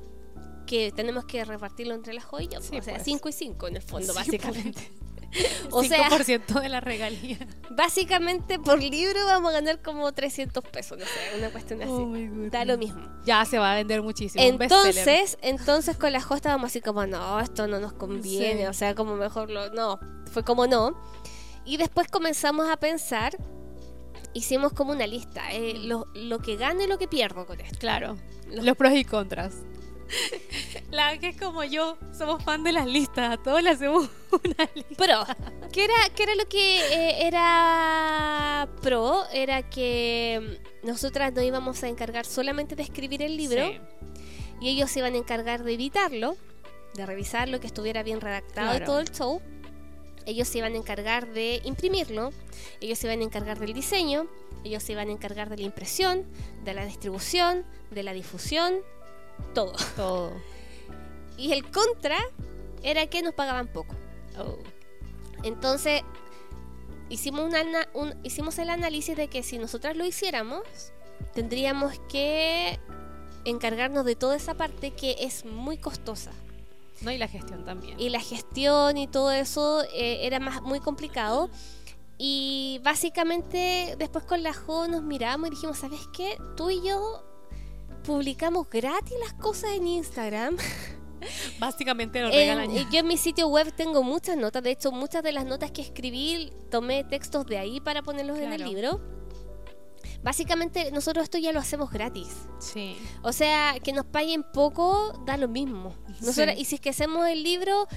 que tenemos que repartirlo entre las joyas. Sí, o sea, pues. 5 y 5 en el fondo, Sí, básicamente. o O sea, 5% de la regalía. básicamente por libro vamos a ganar como 300 pesos, no sé, una cuestión así. Oh da lo mismo. Ya se va a vender muchísimo. Entonces, entonces con la Jo estábamos así como, no, esto no nos conviene, Sí. o sea, como mejor lo... No, fue como no. Y después comenzamos a pensar, hicimos como una lista, eh, lo, lo que gano y lo que pierdo con esto. Claro. Los- Los pros y contras. La que es como yo, somos fan de las listas. A todos le hacemos una lista. Pero, ¿qué era, qué era lo que eh, era pro? Era que mm, nosotras nos íbamos a encargar solamente de escribir el libro Sí. y ellos se iban a encargar de editarlo, de revisarlo, que estuviera bien redactado y Claro. todo el show. Ellos se iban a encargar de imprimirlo, ellos se iban a encargar del diseño, ellos se iban a encargar de la impresión, de la distribución, de la difusión, todo. Todo. Y el contra era que nos pagaban poco. Oh. Entonces, hicimos, un- hicimos el análisis de que si nosotras lo hiciéramos, tendríamos que encargarnos de toda esa parte que es muy costosa. No, y la gestión también. Y la gestión y todo eso eh, era más, muy complicado. Y básicamente después con la Jo nos miramos y dijimos, ¿sabes qué? Tú y yo publicamos gratis las cosas en Instagram. Básicamente lo En- regalan ya. yo en mi sitio web tengo muchas notas, de hecho muchas de las notas que escribí tomé textos de ahí para ponerlos en el libro. Básicamente nosotros esto ya lo hacemos gratis. Sí. O sea, que nos paguen poco da lo mismo. Sí. Y si es que hacemos el libro,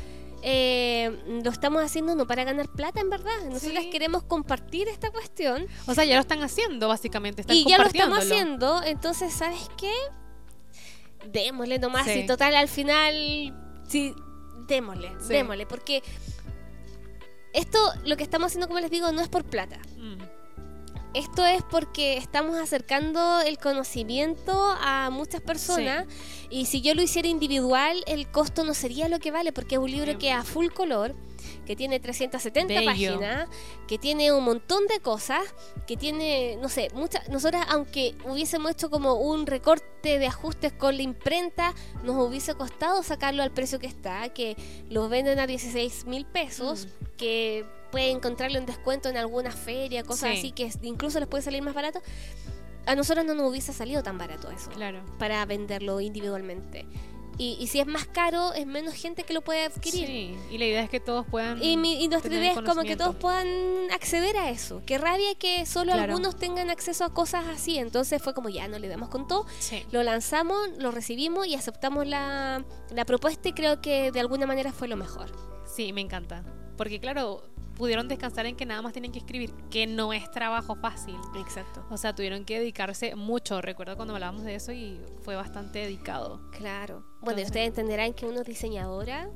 eh, lo estamos haciendo no para ganar plata, en verdad. Nosotras Sí. queremos compartir esta cuestión O sea, ya lo están haciendo, básicamente. Están y ya lo estamos haciendo. Entonces, ¿sabes qué? Démosle nomás. Sí. Y total, al final, sí, démosle, démosle. Porque esto, lo que estamos haciendo, como les digo, no es por plata. Mm, Esto es porque estamos acercando el conocimiento a muchas personas y si yo lo hiciera individual, el costo no sería lo que vale porque es un libro que a full color, que tiene 370 Bello. páginas, que tiene un montón de cosas, que tiene, no sé, muchas... Nosotras, aunque hubiésemos hecho como un recorte de ajustes con la imprenta, nos hubiese costado sacarlo al precio que está, que lo venden a 16 mil pesos, Mm. que pueden encontrarlo en descuento en alguna feria, cosas Sí. así, que incluso les puede salir más barato. A nosotros no nos hubiese salido tan barato eso Claro. para venderlo individualmente. Y, y si es más caro, es menos gente que lo puede adquirir. Sí, y la idea es que todos puedan. Y, mi, y nuestra idea es como que todos puedan acceder a eso. Qué rabia que solo Claro. algunos tengan acceso a cosas así. Entonces fue como ya no le damos con todo. Sí. Lo lanzamos, lo recibimos y aceptamos la, la propuesta y creo que de alguna manera fue lo mejor. Sí, me encanta. Porque, claro, pudieron descansar en que nada más tienen que escribir, que no es trabajo fácil. Exacto. O sea, tuvieron que dedicarse mucho. Recuerdo cuando hablábamos de eso y fue bastante dedicado. Claro. Bueno, Entonces- ustedes entenderán que uno es diseñadora,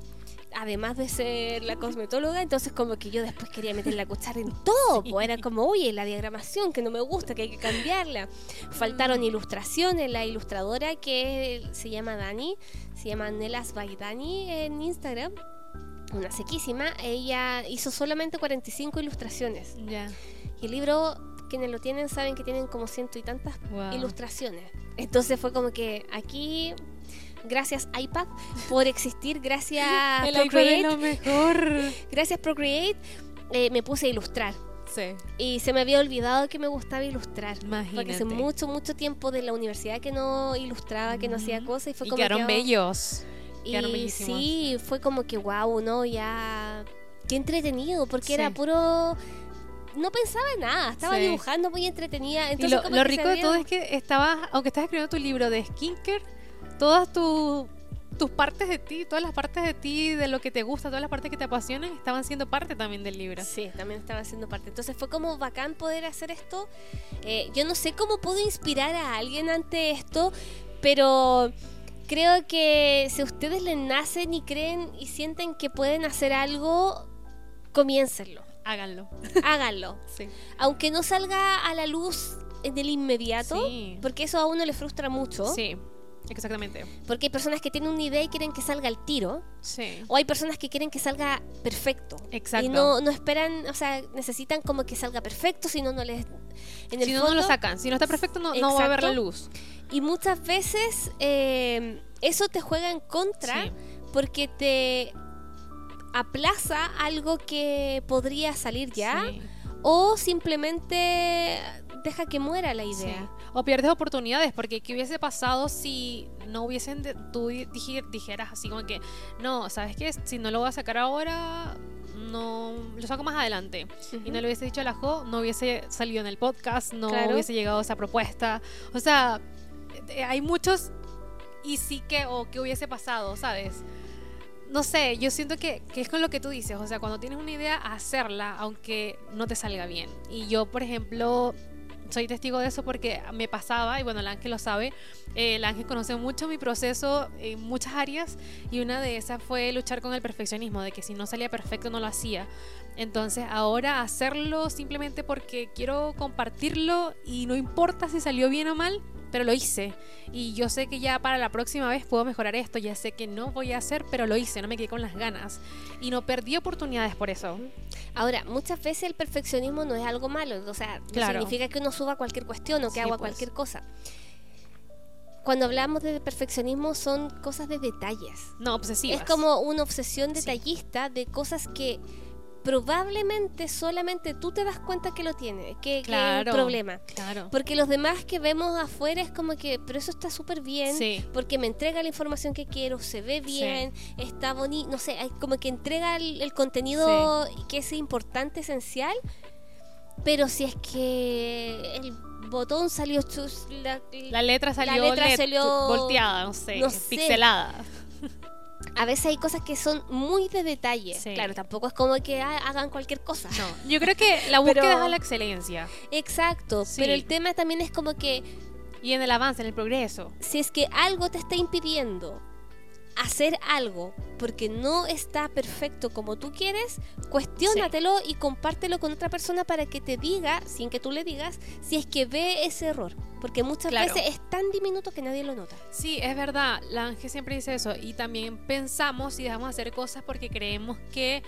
además de ser la cosmetóloga, entonces como que yo después quería meter la cuchara en todo. pues era como, oye, la diagramación que no me gusta, que hay que cambiarla. Faltaron ilustraciones, la ilustradora que se llama Dani, se llama Nelas by Dani en Instagram. Una sequísima, ella hizo solamente 45 ilustraciones. Ya. Y el libro, quienes lo tienen saben que tienen como ciento y tantas Wow. ilustraciones. Entonces fue como que aquí, gracias iPad por existir, gracias El Procreate, lo mejor. gracias Procreate, eh, me puse a ilustrar. Sí. Y se me había olvidado que me gustaba ilustrar. Imagínate. Porque hace mucho, mucho tiempo de la universidad que no ilustraba, que no hacía cosas y fue y como quedaron que, oh, bellos. Quedaron Y bellísimos. sí, fue como que wow, ¿no? Ya. Qué entretenido, porque era puro. No pensaba en nada, estaba Sí. dibujando muy entretenida. Y Entonces, lo, como lo se rico de todo es que estabas, aunque estás escribiendo tu libro de skincare, todas tu- tus partes de ti, todas las partes de ti, de lo que te gusta, todas las partes que te apasionan, estaban siendo parte también del libro. Sí, también estaba haciendo parte. Entonces fue como bacán poder hacer esto. Eh, yo no sé cómo puedo inspirar a alguien ante esto, pero creo que si ustedes les nacen y creen y sienten que pueden hacer algo, comiéncenlo. Háganlo. Háganlo. Sí. Aunque no salga a la luz en el inmediato, Sí. porque eso a uno le frustra mucho. Sí, exactamente. Porque hay personas que tienen una idea y quieren que salga al tiro. Sí. O hay personas que quieren que salga perfecto. Exacto. Y no, no esperan, o sea, necesitan como que salga perfecto, si no, no les... En el Si no, no lo sacan. Si no está perfecto, no, no va a ver la luz. Y muchas veces eh, eso te juega en contra Sí. porque te aplaza algo que podría salir ya Sí. o simplemente deja que muera la idea. Sí. O pierdes oportunidades, porque ¿qué hubiese pasado si no hubiesen, de- tú di- dije- dijeras así como que, no, ¿sabes qué? Si no lo voy a sacar ahora, no, lo saco más adelante. Y no le hubiese dicho a la Jo, no hubiese salido en el podcast, no Claro. hubiese llegado esa propuesta. O sea, eh, hay muchos y sí que, o qué hubiese pasado, ¿sabes? No sé, yo siento que, que es con lo que tú dices, o sea, cuando tienes una idea, hacerla, aunque no te salga bien. Y yo, por ejemplo, soy testigo de eso porque me pasaba, y bueno, el ángel lo sabe, eh, el ángel conoce mucho mi proceso en muchas áreas y una de esas fue luchar con el perfeccionismo, de que si no salía perfecto no lo hacía. Entonces ahora hacerlo simplemente porque quiero compartirlo y no importa si salió bien o mal, pero lo hice. Y yo sé que ya para la próxima vez puedo mejorar esto, ya sé que no voy a hacer, pero lo hice, no me quedé con las ganas. Y no perdí oportunidades por eso. Ahora, muchas veces el perfeccionismo no es algo malo, o sea, no significa que uno suba cualquier cuestión o que Sí, haga pues. cualquier cosa. Cuando hablamos de perfeccionismo son cosas de detalles. No, obsesivas. Es como una obsesión Sí. detallista de cosas que probablemente solamente tú te das cuenta que lo tienes, que, que es Claro. un problema. Claro. Porque los demás que vemos afuera es como que, pero eso está súper bien, Sí. porque me entrega la información que quiero, se ve bien, está bonito, no sé, como que entrega el, el contenido que es importante, esencial, pero si es que el botón salió chus, la, La letra salió, letra let- salió- volteada, no sé, no sé. pixelada. A veces hay cosas que son muy de detalle. Sí. Claro, tampoco es como que ha- hagan cualquier cosa. No, yo creo que la Pero- búsqueda es a la excelencia Exacto, Sí. pero el tema también es como que y en el avance, en el progreso. si es que algo te está impidiendo hacer algo porque no está perfecto como tú quieres, cuestiónatelo y compártelo con otra persona para que te diga, sin que tú le digas, si es que ve ese error. Porque muchas Claro. veces es tan diminuto que nadie lo nota. Sí, es verdad, la Ángel siempre dice eso y también pensamos y dejamos de hacer cosas porque creemos que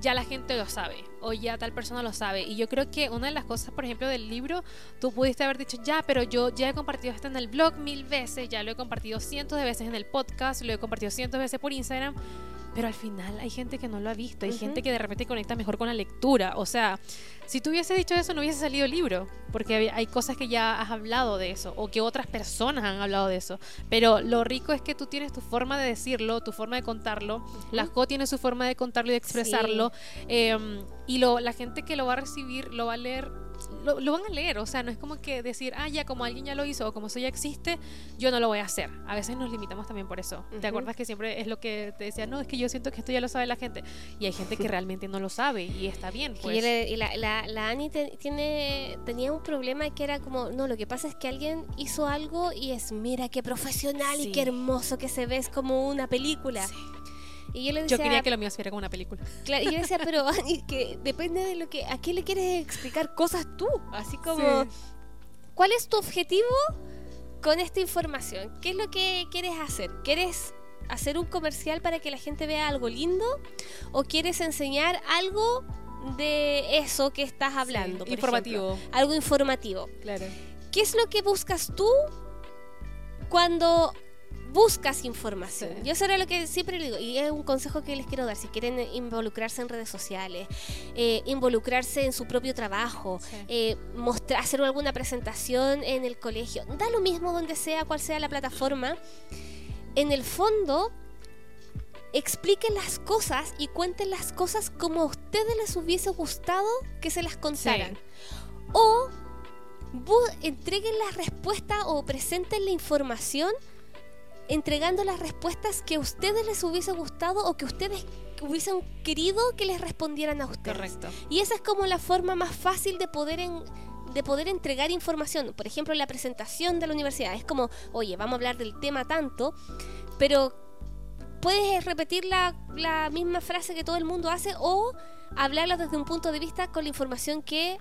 ya la gente lo sabe o ya tal persona lo sabe. Y yo creo que una de las cosas, por ejemplo, del libro, tú pudiste haber dicho, ya, pero yo ya he compartido esto en el blog mil veces, ya lo he compartido cientos de veces en el podcast, lo he compartido cientos de veces por Instagram. Pero al final hay gente que no lo ha visto, hay gente que de repente conecta mejor con la lectura. O sea, si tú hubiese dicho eso, no hubiese salido el libro, porque hay- cosas que ya has hablado de eso, o que otras personas han hablado de eso. Pero lo rico es que tú tienes tu forma de decirlo, tu forma de contarlo, la Jo tiene su forma de contarlo y de expresarlo, eh, y lo, la gente que lo va a recibir lo va a leer. Lo, lo van a leer, o sea, no es como que decir, ah, ya como alguien ya lo hizo o como eso ya existe, yo no lo voy a hacer. A veces nos limitamos también por eso. ¿Te acuerdas que siempre es lo que te decía, no, es que yo siento que esto ya lo sabe la gente? Y hay gente que realmente no lo sabe y está bien, Que pues. le- y la, la, la te- tiene, tenía un problema que era como, no, lo que pasa es que alguien hizo algo y es, mira qué profesional Sí. y qué hermoso que se ve, es como una película. Sí. Y yo le decía, Yo quería que lo mío viera como una película. Claro, y yo decía, pero Ani, que depende de lo que, ¿a qué le quieres explicar cosas tú? Así como, ¿cuál es tu objetivo con esta información? ¿Qué es lo que quieres hacer? ¿Quieres hacer un comercial para que la gente vea algo lindo? ¿O quieres enseñar algo de eso que estás hablando? Informativo. ejemplo? algo informativo. Claro. ¿Qué es lo que buscas tú cuando buscas información? Sí. Yo eso era lo que siempre le digo, y es un consejo que les quiero dar, si quieren involucrarse en redes sociales, eh, involucrarse en su propio trabajo, Sí. eh, mostrar, hacer alguna presentación en el colegio, da lo mismo donde sea, cual sea la plataforma, en el fondo... Expliquen las cosas y cuenten las cosas como a ustedes les hubiese gustado que se las contaran. O entreguen la respuesta o presenten la información entregando las respuestas que a ustedes les hubiese gustado o que ustedes hubiesen querido que les respondieran a ustedes. Correcto. Y esa es como la forma más fácil de poder en- de poder entregar información. Por ejemplo, la presentación de la universidad. Es como, oye, vamos a hablar del tema tanto, pero puedes repetir la, la misma frase que todo el mundo hace o hablarla desde un punto de vista con la información que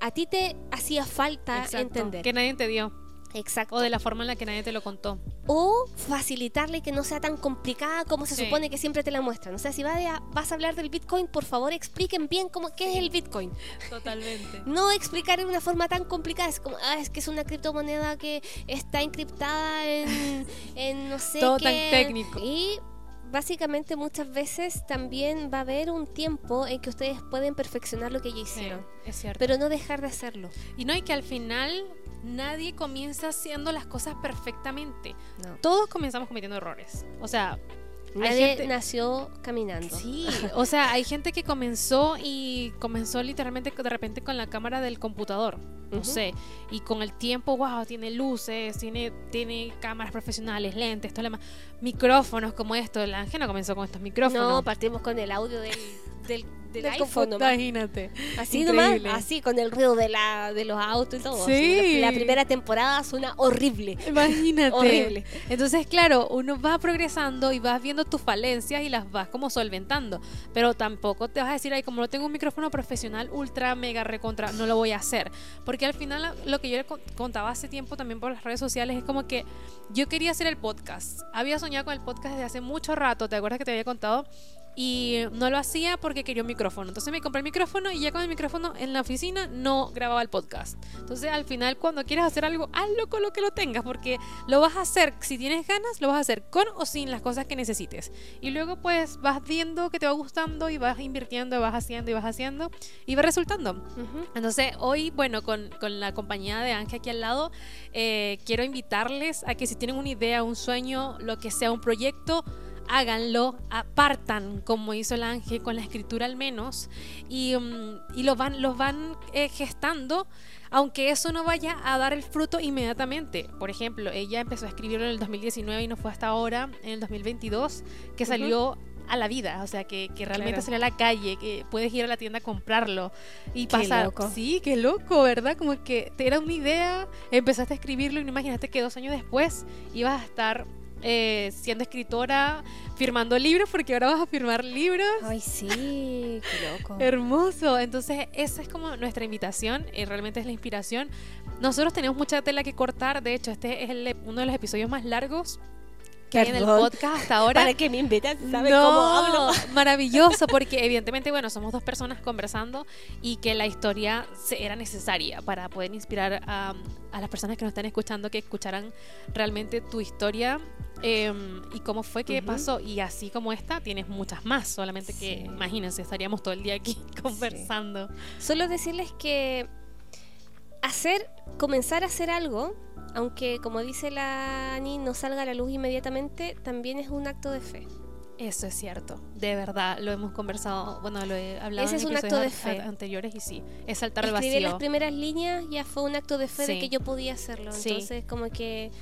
a ti te hacía falta Exacto. entender. Que nadie te dio. Exacto. O de la forma en la que nadie te lo contó. o facilitarle que no sea tan complicada como se Sí. supone que siempre te la muestran. O sea, si vas a, vas a hablar del Bitcoin, por favor expliquen bien cómo, qué es el Bitcoin. Totalmente. No explicar de una forma tan complicada. Es como, ah, es que es una criptomoneda que está encriptada en, en no sé Todo qué. tan técnico. Y básicamente muchas veces también va a haber un tiempo en que ustedes pueden perfeccionar lo que ya Sí, hicieron. es cierto. Pero no dejar de hacerlo. y no, y que al final nadie comienza haciendo las cosas perfectamente. No. Todos comenzamos cometiendo errores. O sea, Hay Nadie gente- nació caminando. Sí, o sea, hay gente que comenzó y comenzó literalmente de repente con la cámara del computador, no Ujú. sé, y con el tiempo, wow, tiene luces, tiene, tiene cámaras profesionales, lentes, todo lo demás, micrófonos como esto, el ángel no comenzó con estos micrófonos. No, partimos con el audio del, del, del Del iPhone nomás. Imagínate. Así Increíble. nomás, así con el ruido de, la, de los autos y todo. Sí. Así, La, la primera temporada suena horrible. Imagínate. Horrible. Entonces, claro, uno va progresando y vas viendo tus falencias y las vas como solventando. Pero tampoco te vas a decir, ay, como no tengo un micrófono profesional ultra, mega, recontra, no lo voy a hacer. Porque al final, lo que yo le con- contaba hace tiempo también por las redes sociales es como que yo quería hacer el podcast. Había soñado con el podcast desde hace mucho rato, ¿te acuerdas que te había contado? Y no lo hacía porque quería un micrófono. Entonces me compré el micrófono y ya con el micrófono en la oficina no grababa el podcast. Entonces al final cuando quieres hacer algo, hazlo con lo que lo tengas porque lo vas a hacer, si tienes ganas, lo vas a hacer con o sin las cosas que necesites. Y luego pues vas viendo que te va gustando y vas invirtiendo, y vas haciendo y vas haciendo y va resultando. Ujú. Entonces, hoy, bueno, con, con la compañía de Ángel aquí al lado, eh, quiero invitarles a que si tienen una idea, un sueño, lo que sea, un proyecto, háganlo, apartan como hizo el ángel con la escritura al menos y, um, y los van, los van eh, gestando aunque eso no vaya a dar el fruto inmediatamente. Por ejemplo, ella empezó a escribirlo en el 2019 y no fue hasta ahora, en el 2022, que salió a la vida, o sea, que, que realmente Claro. salió a la calle, que puedes ir a la tienda a comprarlo y Qué pasar. loco. Sí, qué loco, ¿verdad? Como que te era una idea, empezaste a escribirlo y no imaginaste que dos años después ibas a estar eh, siendo escritora, firmando libros, porque ahora vas a firmar libros. Ay, sí, qué loco. Hermoso. Entonces, esa es como nuestra invitación y realmente es la inspiración. Nosotros tenemos mucha tela que cortar. De hecho, este es el- uno de los episodios más largos que hay en el podcast hasta ahora. Para que me invitan, ¿saben No, cómo hablo? Maravilloso, porque evidentemente, bueno, somos dos personas conversando y que la historia era necesaria para poder inspirar a, a las personas que nos están escuchando, que escucharan realmente tu historia eh, y cómo fue que pasó. Y así como esta, tienes muchas más, solamente que, imagínense, estaríamos todo el día aquí conversando. Solo decirles que hacer, comenzar a hacer algo, aunque como dice la Ani, no salga a la luz inmediatamente, también es un acto de fe. Eso es cierto, de verdad, lo hemos conversado, bueno, lo he hablado Ese en es un acto de fe. anteriores y sí, es saltar al Escribir las vacío. primeras líneas ya fue un acto de fe de que yo podía hacerlo. Sí. Entonces, como que,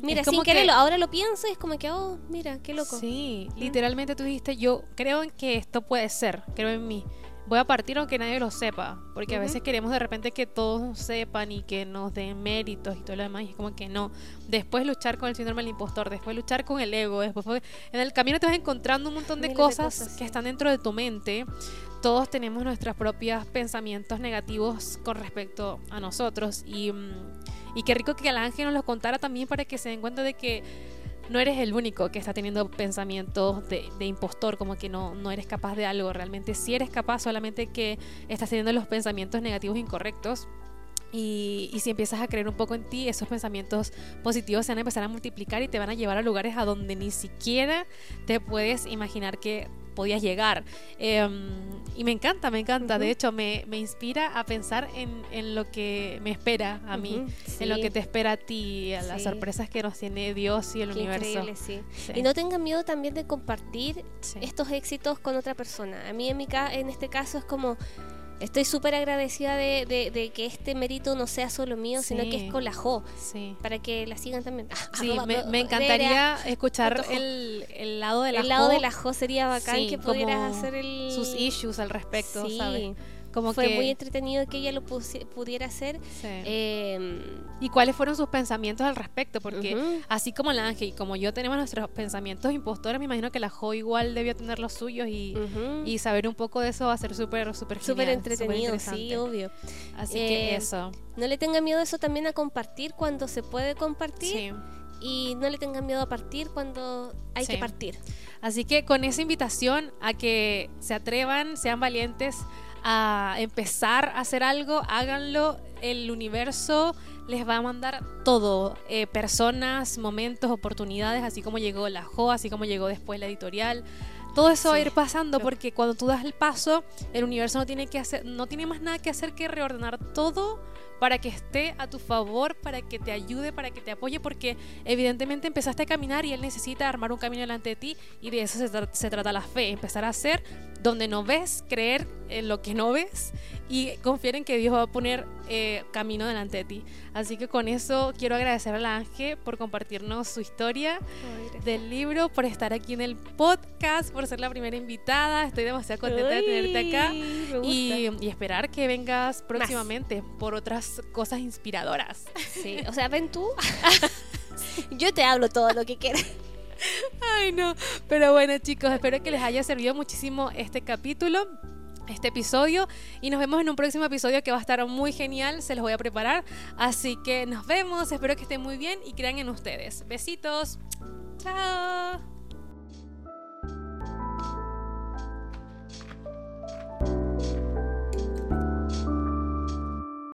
mira, como sin que- quererlo, ahora lo pienso y es como que, oh, mira, qué loco. Sí, literalmente tú dijiste, yo creo en que esto puede ser, creo en mí. Voy a partir aunque nadie lo sepa, porque a veces queremos de repente que todos sepan y que nos den méritos y todo lo demás, y es como que no. Después luchar con el síndrome del impostor, después luchar con el ego, después en el camino te vas encontrando un montón de Miles de cosas, sí. que están dentro de tu mente. Todos tenemos nuestros propios pensamientos negativos con respecto a nosotros y, mm, y qué rico que el ángel nos los contara también para que se den cuenta de que no eres el único que está teniendo pensamientos de, de impostor, como que no, no eres capaz de algo. Realmente sí eres capaz, solamente que estás teniendo los pensamientos negativos incorrectos. Y, y si empiezas a creer un poco en ti, esos pensamientos positivos se van a empezar a multiplicar y te van a llevar a lugares a donde ni siquiera te puedes imaginar que podías llegar. Em, y me encanta, me encanta. De hecho, me, me inspira a pensar en, en lo que me espera a mí, en lo que te espera a ti, a las Sí. sorpresas que nos tiene Dios y el qué universo. increíble, sí. Y no tengan miedo también de compartir estos éxitos con otra persona. A mí en, mi ca- en este caso es como, estoy súper agradecida de, de- de que este mérito no sea solo mío, sino que es con la Jo, Sí. para que la sigan también. Sí, Arroba me, encantaría escuchar el, el lado de la el lado Jo, de la Jo sería bacán que pudieras hacer el... sus issues al respecto, Sí, ¿sabes? Como fue que, muy entretenido que ella lo pudiera hacer. sí. Eh, ¿Y cuáles fueron sus pensamientos al respecto? Porque así como el ángel y como yo tenemos nuestros pensamientos impostores, me imagino que la Jo igual debió tener los suyos y, y saber un poco de eso va a ser súper, súper Súper entretenido, sí, interesante. obvio. Así que Eh, eso, No le tengan miedo eso también a compartir cuando se puede compartir sí. y no le tengan miedo a partir cuando hay Sí. que partir. Así que con esa invitación a que se atrevan, sean valientes a empezar a hacer algo, háganlo. El universo les va a mandar todo, eh, personas, momentos, oportunidades, así como llegó la Jo, así como llegó después la editorial. Todo eso va a ir pasando porque cuando tú das el paso, el universo no tiene que hacer, no tiene más nada que hacer que reordenar todo para que esté a tu favor, para que te ayude, para que te apoye, porque evidentemente empezaste a caminar y él necesita armar un camino delante de ti y de eso se, tra- se trata la fe, empezar a hacer donde no ves, creer en lo que no ves y confiar en que Dios va a poner eh, camino delante de ti. Así que con eso quiero agradecer a la Ángel por compartirnos su historia del libro, por estar aquí en el podcast, por ser la primera invitada. Estoy demasiado contenta de tenerte acá. Y esperar que vengas próximamente por otras cosas inspiradoras. Sí, o sea, ven tú. Yo te hablo todo lo que quieras. Ay, no. Pero bueno, chicos, espero que les haya servido muchísimo este capítulo este episodio y nos vemos en un próximo episodio que va a estar muy genial, se los voy a preparar. Así que nos vemos, espero que estén muy bien y crean en ustedes. Besitos, chao.